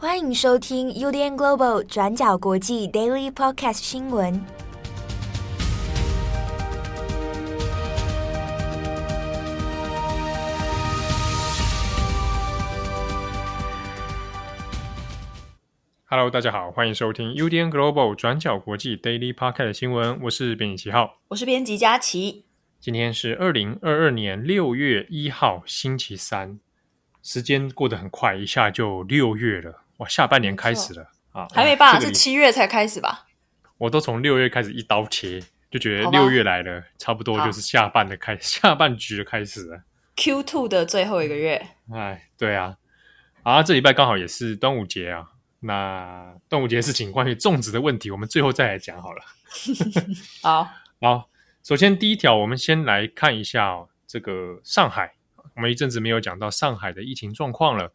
欢迎收听 UDN Global 转角国际 Daily Podcast 新闻。Hello，大家好，欢迎收听 UDN Global 转角国际 Daily Podcast 新闻。我是编辑七号，我是编辑佳琪。今天是二零二二年六月一号，星期三。时间过得很快，一下就六月了，哇！下半年开始了啊，还没吧？是七月才开始吧？我都从六月开始一刀切，就觉得六月来了，差不多就是下半的开，下半局的开始了。Q two 的最后一个月，哎，对啊，啊，这礼拜刚好也是端午节啊。那端午节事情，关于粽子的问题，我们最后再来讲好了。好，好，首先第一条，我们先来看一下哦，这个上海。我们一阵子没有讲到上海的疫情状况了。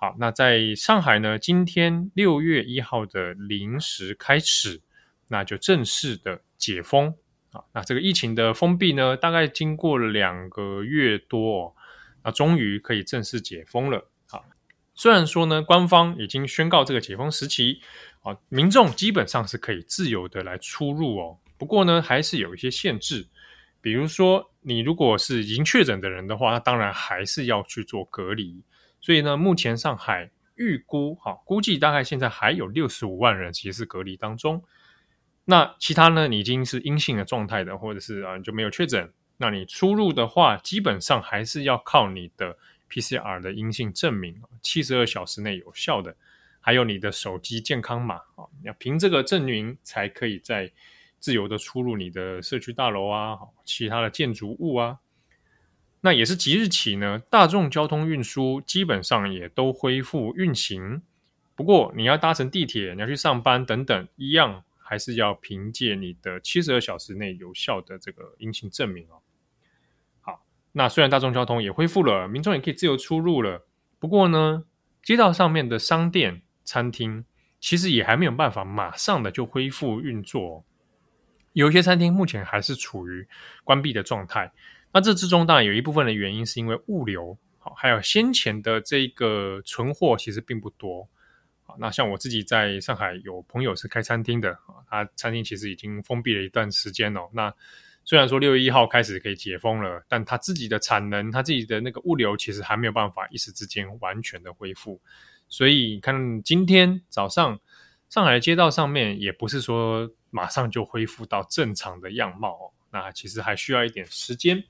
好，那在上海呢，今天六月一号的零时开始，那就正式的解封。啊，那这个疫情的封闭呢，大概经过了两个月多，哦，那终于可以正式解封了。啊，虽然说呢，官方已经宣告这个解封时期，啊，民众基本上是可以自由的来出入哦。不过呢，还是有一些限制。比如说，你如果是已经确诊的人的话，那当然还是要去做隔离。所以呢，目前上海预估，哈，估计大概现在还有六十五万人其实是隔离当中。那其他呢，你已经是阴性的状态的，或者是啊你就没有确诊，那你出入的话，基本上还是要靠你的 PCR 的阴性证明，七十二小时内有效的，还有你的手机健康码啊，要凭这个证明才可以在。自由的出入你的社区大楼啊，其他的建筑物啊，那也是即日起呢，大众交通运输基本上也都恢复运行。不过你要搭乘地铁，你要去上班等等，一样还是要凭借你的七十二小时内有效的这个阴性证明哦。好，那虽然大众交通也恢复了，民众也可以自由出入了，不过呢，街道上面的商店、餐厅其实也还没有办法马上的就恢复运作。有一些餐厅目前还是处于关闭的状态，那这之中当然有一部分的原因是因为物流，好，还有先前的这个存货其实并不多，好，那像我自己在上海有朋友是开餐厅的啊，他餐厅其实已经封闭了一段时间哦。那虽然说六月一号开始可以解封了，但他自己的产能，他自己的那个物流其实还没有办法一时之间完全的恢复，所以看今天早上上海的街道上面也不是说。马上就恢复到正常的样貌，那其实还需要一点时间。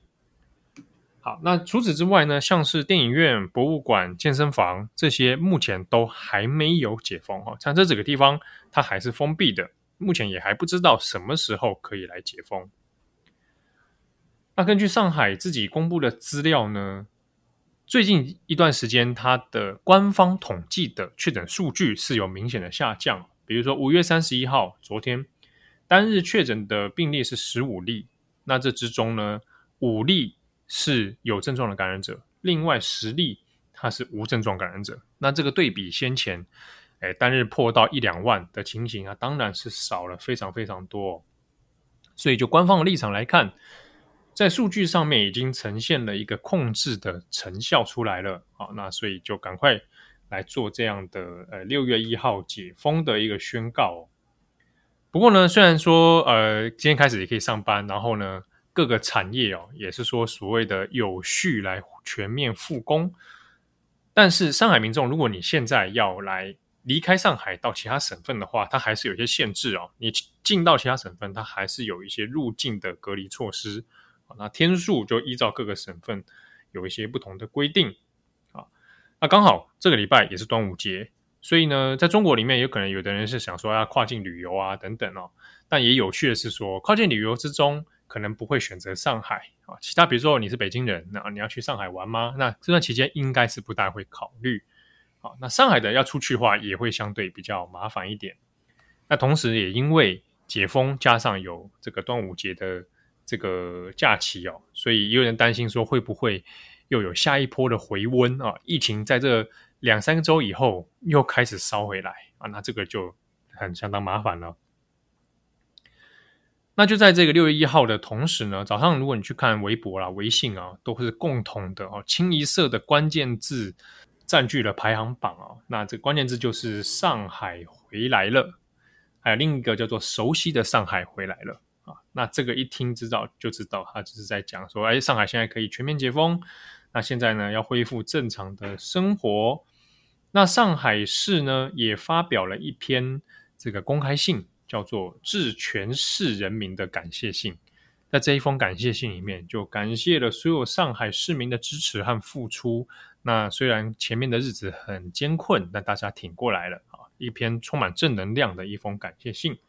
好，那除此之外呢，像是电影院、博物馆、健身房这些，目前都还没有解封哦。像这几个地方，它还是封闭的，目前也还不知道什么时候可以来解封。那根据上海自己公布的资料呢，最近一段时间，它的官方统计的确诊数据是有明显的下降，比如说五月三十一号，昨天。单日确诊的病例是十五例，那这之中呢，五例是有症状的感染者，另外十例他是无症状感染者。那这个对比先前，诶，单日破到一两万的情形啊，当然是少了非常非常多。所以就官方的立场来看，在数据上面已经呈现了一个控制的成效出来了。好，那所以就赶快来做这样的呃六月一号解封的一个宣告。不过呢，虽然说呃，今天开始也可以上班，然后呢，各个产业哦，也是说所谓的有序来全面复工，但是上海民众，如果你现在要来离开上海到其他省份的话，它还是有一些限制哦。你进到其他省份，它还是有一些入境的隔离措施，那天数就依照各个省份有一些不同的规定啊。那刚好这个礼拜也是端午节。所以呢，在中国里面，有可能有的人是想说要跨境旅游啊，等等哦。但也有趣的是说，跨境旅游之中，可能不会选择上海啊。其他比如说你是北京人，那你要去上海玩吗？那这段期间应该是不大会考虑。好，那上海的要出去的话，也会相对比较麻烦一点。那同时也因为解封，加上有这个端午节的这个假期哦，所以也有人担心说会不会又有下一波的回温啊？疫情在这。两三个周以后又开始烧回来啊，那这个就很相当麻烦了。那就在这个六月一号的同时呢，早上如果你去看微博啦、微信啊，都是共同的哦，清一色的关键字占据了排行榜哦。那这关键字就是上海回来了，还有另一个叫做熟悉的上海回来了啊。那这个一听知道就知道，他就是在讲说，哎，上海现在可以全面解封，那现在呢要恢复正常的生活。那上海市呢也发表了一篇这个公开信，叫做致全市人民的感谢信。在这一封感谢信里面，就感谢了所有上海市民的支持和付出。那虽然前面的日子很艰困，但大家挺过来了啊！一篇充满正能量的一封感谢信。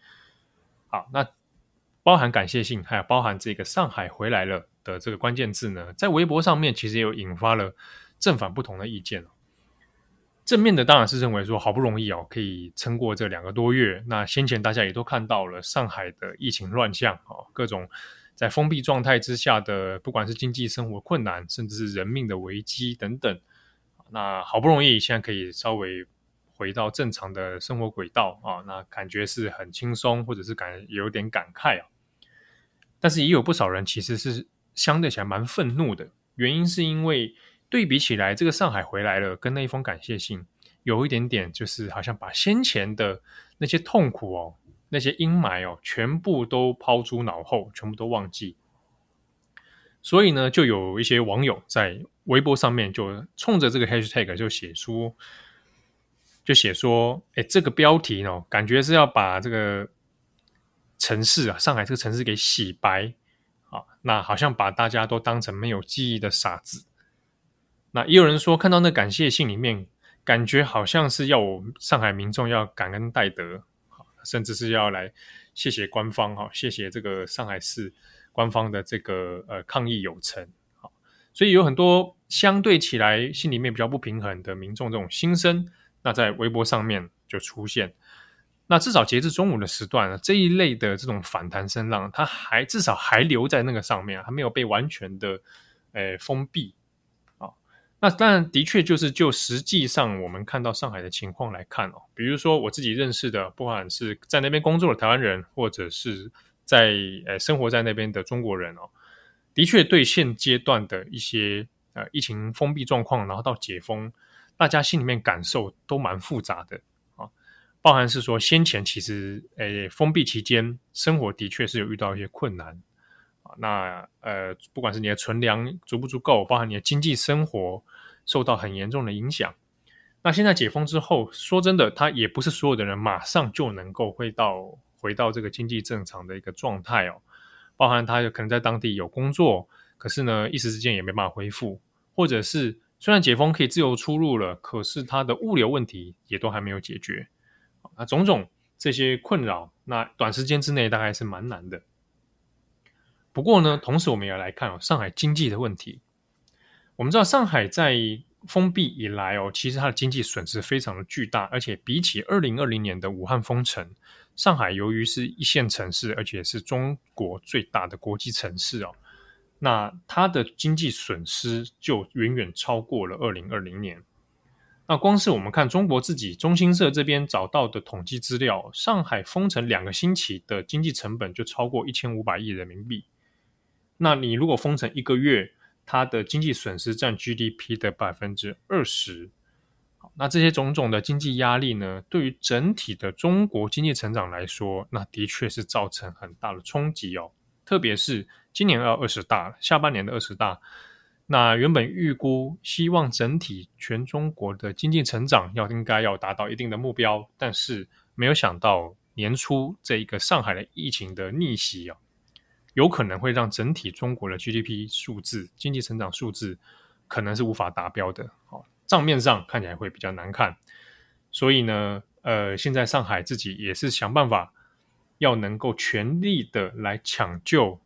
好，那包含感谢信，还有包含这个“上海回来了”的这个关键字呢，在微博上面其实也有引发了正反不同的意见。正面的当然是认为说，好不容易哦，可以撑过这两个多月。那先前大家也都看到了上海的疫情乱象啊，各种在封闭状态之下的，不管是经济生活困难，甚至是人命的危机等等。那好不容易现在可以稍微回到正常的生活轨道啊，那感觉是很轻松，或者是感有点感慨啊。但是也有不少人其实是相对起来蛮愤怒的，原因是因为。对比起来，这个上海回来了，跟那一封感谢信有一点点，就是好像把先前的那些痛苦哦，那些阴霾哦，全部都抛诸脑后，全部都忘记。所以呢，就有一些网友在微博上面就冲着这个 hashtag 就写出，就写说，哎，这个标题呢，感觉是要把这个城市啊，上海这个城市给洗白啊，那好像把大家都当成没有记忆的傻子。那也有人说，看到那感谢信里面，感觉好像是要我们上海民众要感恩戴德，甚至是要来谢谢官方哈，谢谢这个上海市官方的这个呃抗疫有成，好，所以有很多相对起来心里面比较不平衡的民众这种心声，那在微博上面就出现。那至少截至中午的时段，这一类的这种反弹声浪，它还至少还留在那个上面，还没有被完全的呃封闭。那当然，的确就是就实际上我们看到上海的情况来看哦，比如说我自己认识的，不管是在那边工作的台湾人，或者是在呃生活在那边的中国人哦，的确对现阶段的一些呃疫情封闭状况，然后到解封，大家心里面感受都蛮复杂的啊，包含是说先前其实诶封闭期间生活的确是有遇到一些困难。那呃，不管是你的存粮足不足够，包含你的经济生活受到很严重的影响。那现在解封之后，说真的，他也不是所有的人马上就能够回到回到这个经济正常的一个状态哦。包含他有可能在当地有工作，可是呢，一时之间也没办法恢复，或者是虽然解封可以自由出入了，可是他的物流问题也都还没有解决。那种种这些困扰，那短时间之内大概是蛮难的。不过呢，同时我们也来看哦，上海经济的问题。我们知道上海在封闭以来哦，其实它的经济损失非常的巨大，而且比起二零二零年的武汉封城，上海由于是一线城市，而且是中国最大的国际城市哦，那它的经济损失就远远超过了二零二零年。那光是我们看中国自己中新社这边找到的统计资料，上海封城两个星期的经济成本就超过一千五百亿人民币。那你如果封城一个月，它的经济损失占 GDP 的百分之二十。好，那这些种种的经济压力呢，对于整体的中国经济成长来说，那的确是造成很大的冲击哦。特别是今年要二十大，下半年的二十大，那原本预估希望整体全中国的经济成长要应该要达到一定的目标，但是没有想到年初这一个上海的疫情的逆袭啊。有可能会让整体中国的 GDP 数字、经济成长数字可能是无法达标的，好，账面上看起来会比较难看。所以呢，呃，现在上海自己也是想办法，要能够全力的来抢救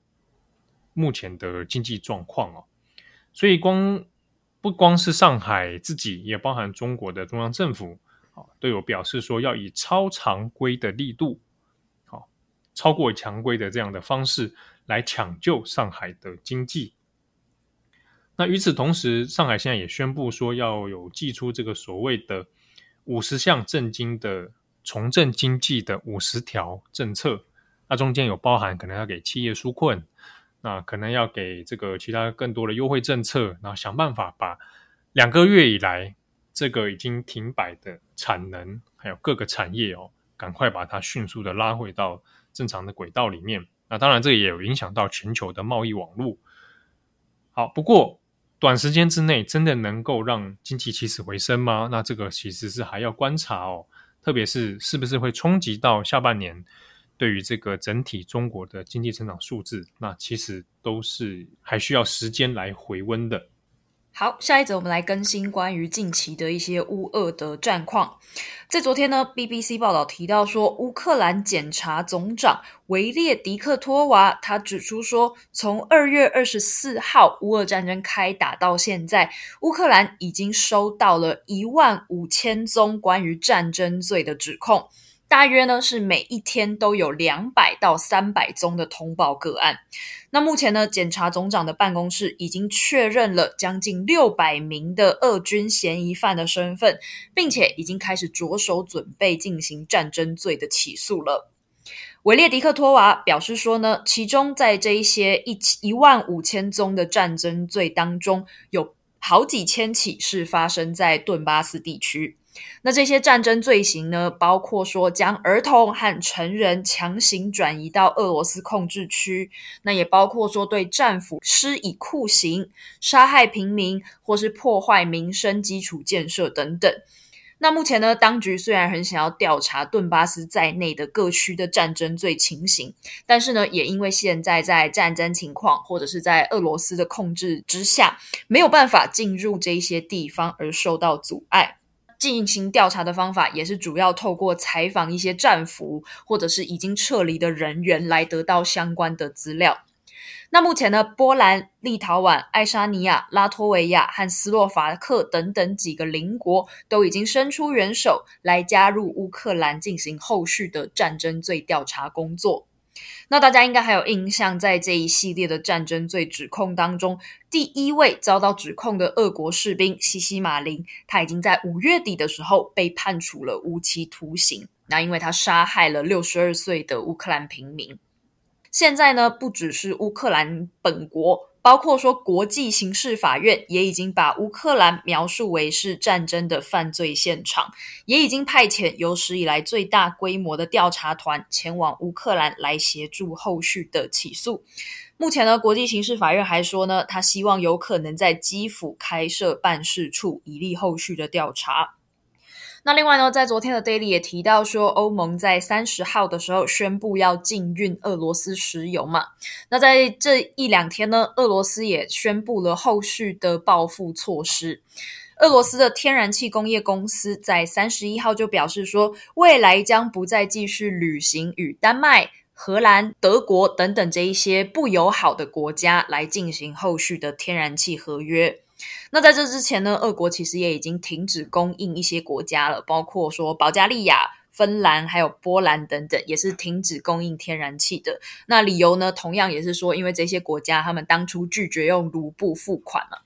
目前的经济状况哦。所以光不光是上海自己，也包含中国的中央政府啊，都有表示说要以超常规的力度，好，超过常规的这样的方式。来抢救上海的经济。那与此同时，上海现在也宣布说要有祭出这个所谓的五十项政经的重振经济的五十条政策。那中间有包含可能要给企业纾困，那可能要给这个其他更多的优惠政策，然后想办法把两个月以来这个已经停摆的产能，还有各个产业哦，赶快把它迅速的拉回到正常的轨道里面。那当然，这个也有影响到全球的贸易网络。好，不过短时间之内真的能够让经济起死回生吗？那这个其实是还要观察哦，特别是是不是会冲击到下半年。对于这个整体中国的经济增长数字，那其实都是还需要时间来回温的。好，下一则我们来更新关于近期的一些乌俄的战况。在昨天呢，BBC 报道提到说，乌克兰检察总长维列迪克托娃他指出说，从二月二十四号乌俄战争开打到现在，乌克兰已经收到了一万五千宗关于战争罪的指控。大约呢是每一天都有两百到三百宗的通报个案。那目前呢，检察总长的办公室已经确认了将近六百名的俄军嫌疑犯的身份，并且已经开始着手准备进行战争罪的起诉了。维列迪克托娃表示说呢，其中在这一些一一万五千宗的战争罪当中，有好几千起是发生在顿巴斯地区。那这些战争罪行呢，包括说将儿童和成人强行转移到俄罗斯控制区，那也包括说对战俘施以酷刑、杀害平民或是破坏民生基础建设等等。那目前呢，当局虽然很想要调查顿巴斯在内的各区的战争罪情形，但是呢，也因为现在在战争情况或者是在俄罗斯的控制之下，没有办法进入这些地方而受到阻碍。进行调查的方法也是主要透过采访一些战俘或者是已经撤离的人员来得到相关的资料。那目前呢，波兰、立陶宛、爱沙尼亚、拉脱维亚和斯洛伐克等等几个邻国都已经伸出援手来加入乌克兰进行后续的战争罪调查工作。那大家应该还有印象，在这一系列的战争罪指控当中，第一位遭到指控的俄国士兵西西马林，他已经在五月底的时候被判处了无期徒刑。那因为他杀害了六十二岁的乌克兰平民。现在呢，不只是乌克兰本国。包括说，国际刑事法院也已经把乌克兰描述为是战争的犯罪现场，也已经派遣有史以来最大规模的调查团前往乌克兰来协助后续的起诉。目前呢，国际刑事法院还说呢，他希望有可能在基辅开设办事处，以利后续的调查。那另外呢，在昨天的 Daily 也提到说，欧盟在三十号的时候宣布要禁运俄罗斯石油嘛。那在这一两天呢，俄罗斯也宣布了后续的报复措施。俄罗斯的天然气工业公司在三十一号就表示说，未来将不再继续履行与丹麦、荷兰、德国等等这一些不友好的国家来进行后续的天然气合约。那在这之前呢，俄国其实也已经停止供应一些国家了，包括说保加利亚、芬兰还有波兰等等，也是停止供应天然气的。那理由呢，同样也是说，因为这些国家他们当初拒绝用卢布付款了。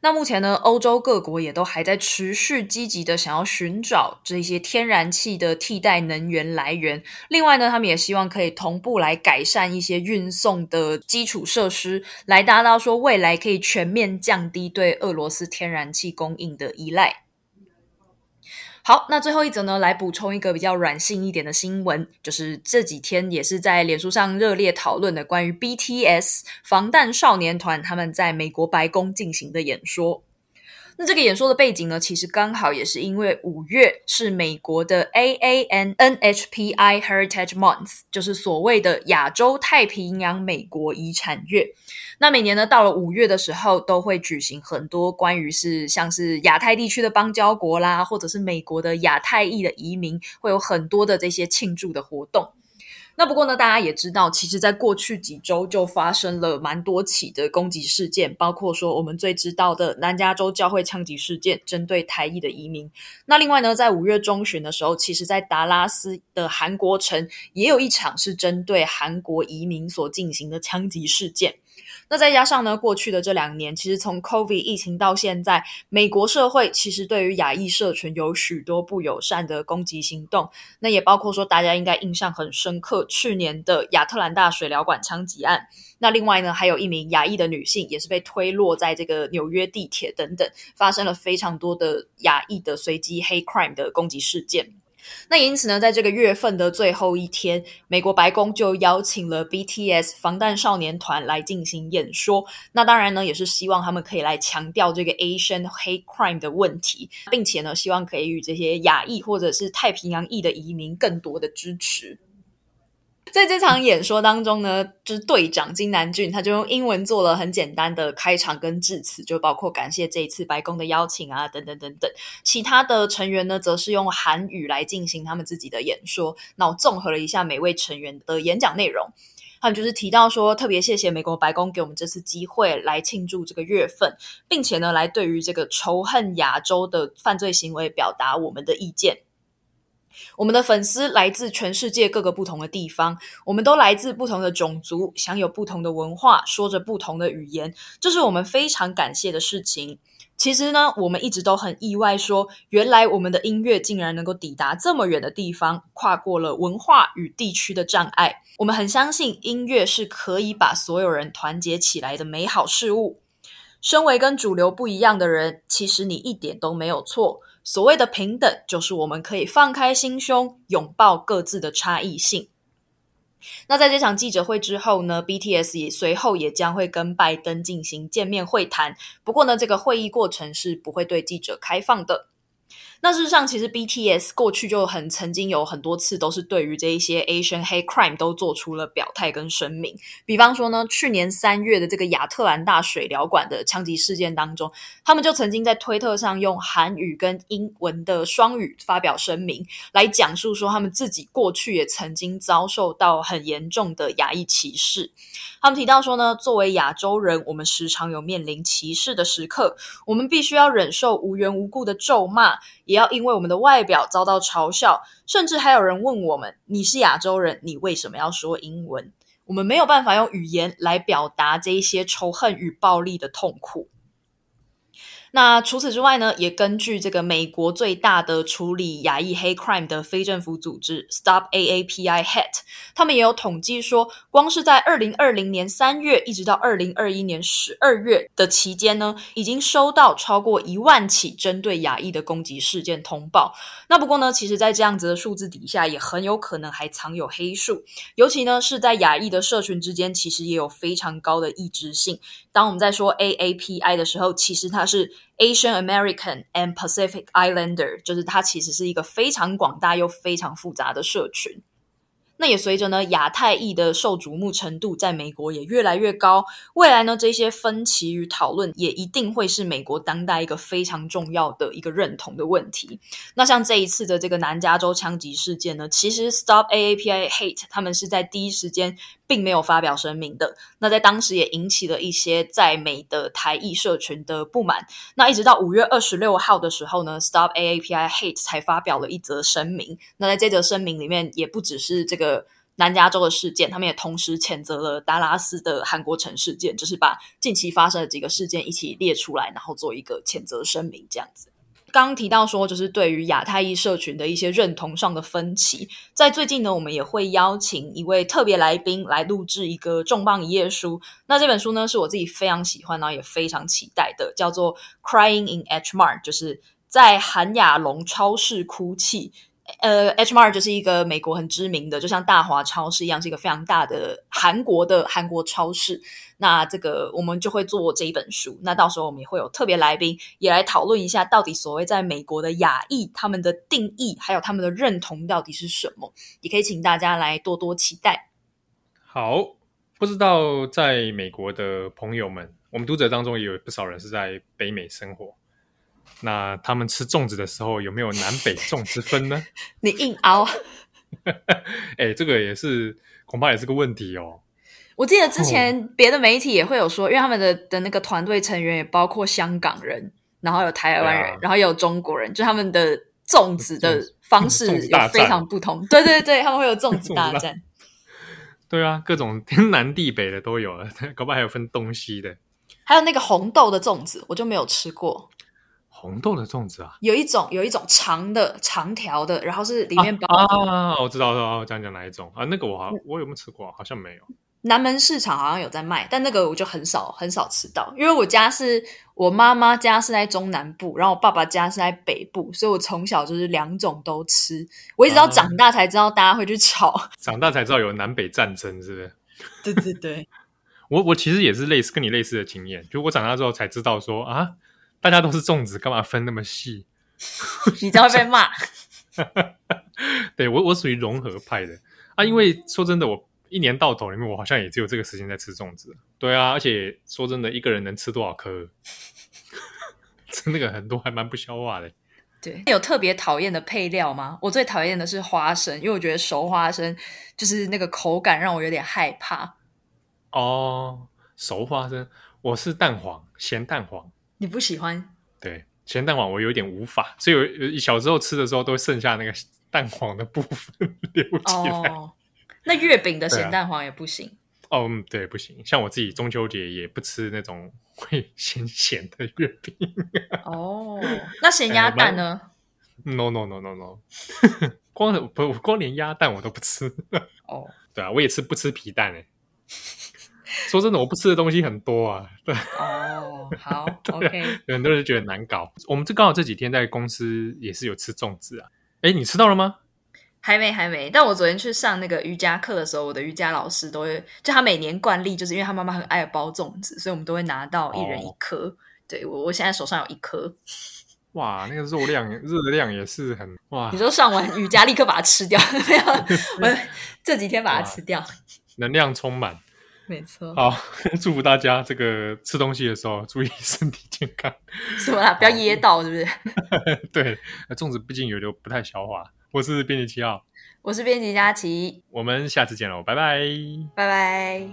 那目前呢，欧洲各国也都还在持续积极的想要寻找这些天然气的替代能源来源。另外呢，他们也希望可以同步来改善一些运送的基础设施，来达到说未来可以全面降低对俄罗斯天然气供应的依赖。好，那最后一则呢，来补充一个比较软性一点的新闻，就是这几天也是在脸书上热烈讨论的关于 BTS 防弹少年团他们在美国白宫进行的演说。那这个演说的背景呢，其实刚好也是因为五月是美国的 AANNHPI Heritage Month，就是所谓的亚洲太平洋美国遗产月。那每年呢，到了五月的时候，都会举行很多关于是像是亚太地区的邦交国啦，或者是美国的亚太裔的移民，会有很多的这些庆祝的活动。那不过呢，大家也知道，其实在过去几周就发生了蛮多起的攻击事件，包括说我们最知道的南加州教会枪击事件，针对台裔的移民。那另外呢，在五月中旬的时候，其实在达拉斯的韩国城也有一场是针对韩国移民所进行的枪击事件。那再加上呢，过去的这两年，其实从 COVID 疫情到现在，美国社会其实对于亚裔社群有许多不友善的攻击行动。那也包括说，大家应该印象很深刻，去年的亚特兰大水疗馆枪击案。那另外呢，还有一名亚裔的女性也是被推落在这个纽约地铁等等，发生了非常多的亚裔的随机 hate crime 的攻击事件。那因此呢，在这个月份的最后一天，美国白宫就邀请了 BTS 防弹少年团来进行演说。那当然呢，也是希望他们可以来强调这个 Asian hate crime 的问题，并且呢，希望可以与这些亚裔或者是太平洋裔的移民更多的支持。在这场演说当中呢，就是队长金南俊，他就用英文做了很简单的开场跟致辞，就包括感谢这一次白宫的邀请啊，等等等等。其他的成员呢，则是用韩语来进行他们自己的演说。那我综合了一下每位成员的演讲内容，他们就是提到说，特别谢谢美国白宫给我们这次机会来庆祝这个月份，并且呢，来对于这个仇恨亚洲的犯罪行为表达我们的意见。我们的粉丝来自全世界各个不同的地方，我们都来自不同的种族，享有不同的文化，说着不同的语言，这是我们非常感谢的事情。其实呢，我们一直都很意外说，原来我们的音乐竟然能够抵达这么远的地方，跨过了文化与地区的障碍。我们很相信音乐是可以把所有人团结起来的美好事物。身为跟主流不一样的人，其实你一点都没有错。所谓的平等，就是我们可以放开心胸，拥抱各自的差异性。那在这场记者会之后呢，BTS 也随后也将会跟拜登进行见面会谈。不过呢，这个会议过程是不会对记者开放的。那事实上，其实 BTS 过去就很曾经有很多次都是对于这一些 Asian hate crime 都做出了表态跟声明。比方说呢，去年三月的这个亚特兰大水疗馆的枪击事件当中，他们就曾经在推特上用韩语跟英文的双语发表声明，来讲述说他们自己过去也曾经遭受到很严重的亚裔歧视。他们提到说呢，作为亚洲人，我们时常有面临歧视的时刻，我们必须要忍受无缘无故的咒骂。也要因为我们的外表遭到嘲笑，甚至还有人问我们：“你是亚洲人，你为什么要说英文？”我们没有办法用语言来表达这一些仇恨与暴力的痛苦。那除此之外呢，也根据这个美国最大的处理亚裔黑 crime 的非政府组织 Stop AAPI Hat，他们也有统计说，光是在二零二零年三月一直到二零二一年十二月的期间呢，已经收到超过一万起针对亚裔的攻击事件通报。那不过呢，其实，在这样子的数字底下，也很有可能还藏有黑数，尤其呢是在亚裔的社群之间，其实也有非常高的异质性。当我们在说 AAPI 的时候，其实它是 Asian American and Pacific Islander，就是它其实是一个非常广大又非常复杂的社群。那也随着呢，亚太裔的受瞩目程度在美国也越来越高。未来呢，这些分歧与讨论也一定会是美国当代一个非常重要的一个认同的问题。那像这一次的这个南加州枪击事件呢，其实 Stop AAPI Hate 他们是在第一时间并没有发表声明的。那在当时也引起了一些在美的台裔社群的不满。那一直到五月二十六号的时候呢，Stop AAPI Hate 才发表了一则声明。那在这则声明里面，也不只是这个。南加州的事件，他们也同时谴责了达拉斯的韩国城事件，就是把近期发生的几个事件一起列出来，然后做一个谴责声明。这样子，刚提到说，就是对于亚太裔社群的一些认同上的分歧，在最近呢，我们也会邀请一位特别来宾来录制一个重磅一页书。那这本书呢，是我自己非常喜欢，然后也非常期待的，叫做《Crying in H Mart》，就是在韩亚龙超市哭泣。呃，H Mart 就是一个美国很知名的，就像大华超市一样，是一个非常大的韩国的韩国超市。那这个我们就会做这一本书。那到时候我们也会有特别来宾，也来讨论一下，到底所谓在美国的亚裔他们的定义，还有他们的认同到底是什么？也可以请大家来多多期待。好，不知道在美国的朋友们，我们读者当中也有不少人是在北美生活。那他们吃粽子的时候有没有南北粽之分呢？你硬凹，哎、欸，这个也是恐怕也是个问题哦。我记得之前别的媒体也会有说，哦、因为他们的的那个团队成员也包括香港人，然后有台湾人，啊、然后也有中国人，就他们的粽子的方式有非常不同。对对对，他们会有粽子大战。对啊，各种天南地北的都有了，搞不好还有分东西的。还有那个红豆的粽子，我就没有吃过。红豆的粽子啊，有一种有一种长的长条的，然后是里面包啊，啊，我知道，我知道，我讲讲哪一种啊？那个我好，我有没有吃过？好像没有。南门市场好像有在卖，但那个我就很少很少吃到，因为我家是我妈妈家是在中南部，然后我爸爸家是在北部，所以我从小就是两种都吃。我一直到长大才知道大家会去炒，啊、长大才知道有南北战争，是不是？对 对对，我我其实也是类似跟你类似的经验，就我长大之后才知道说啊。大家都是粽子，干嘛分那么细？你就会被骂。对，我，我属于融合派的啊。因为说真的，我一年到头里面，我好像也只有这个时间在吃粽子。对啊，而且说真的，一个人能吃多少颗？吃那个很多，还蛮不消化的。对，有特别讨厌的配料吗？我最讨厌的是花生，因为我觉得熟花生就是那个口感让我有点害怕。哦，熟花生，我是蛋黄，咸蛋黄。你不喜欢？对，咸蛋黄我有点无法，所以我小时候吃的时候都剩下那个蛋黄的部分 留起来。哦，那月饼的咸蛋黄也不行。哦，嗯，对，不行。像我自己中秋节也不吃那种会咸 咸的月饼。哦，那咸鸭蛋呢？No no no no no，光不光连鸭蛋我都不吃。哦，对啊，我也吃不吃皮蛋诶。说真的，我不吃的东西很多啊。对哦，好，OK。很多人觉得难搞。我们这刚好这几天在公司也是有吃粽子啊。哎，你吃到了吗？还没，还没。但我昨天去上那个瑜伽课的时候，我的瑜伽老师都会，就他每年惯例，就是因为他妈妈很爱包粽子，所以我们都会拿到一人一颗。哦、对我，我现在手上有一颗。哇，那个肉量、热量也是很哇。你说上完瑜伽立刻把它吃掉？没有，我这几天把它吃掉，能量充满。没错，好，祝福大家这个吃东西的时候注意身体健康。什么啦？不要噎到，是不是？对，粽子毕竟有点不太消化。我是编辑七号，我是编辑佳琪，我们下次见喽，拜拜，拜拜。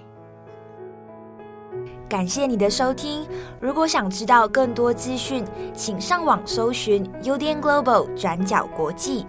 感谢你的收听。如果想知道更多资讯，请上网搜寻 UDN Global 转角国际。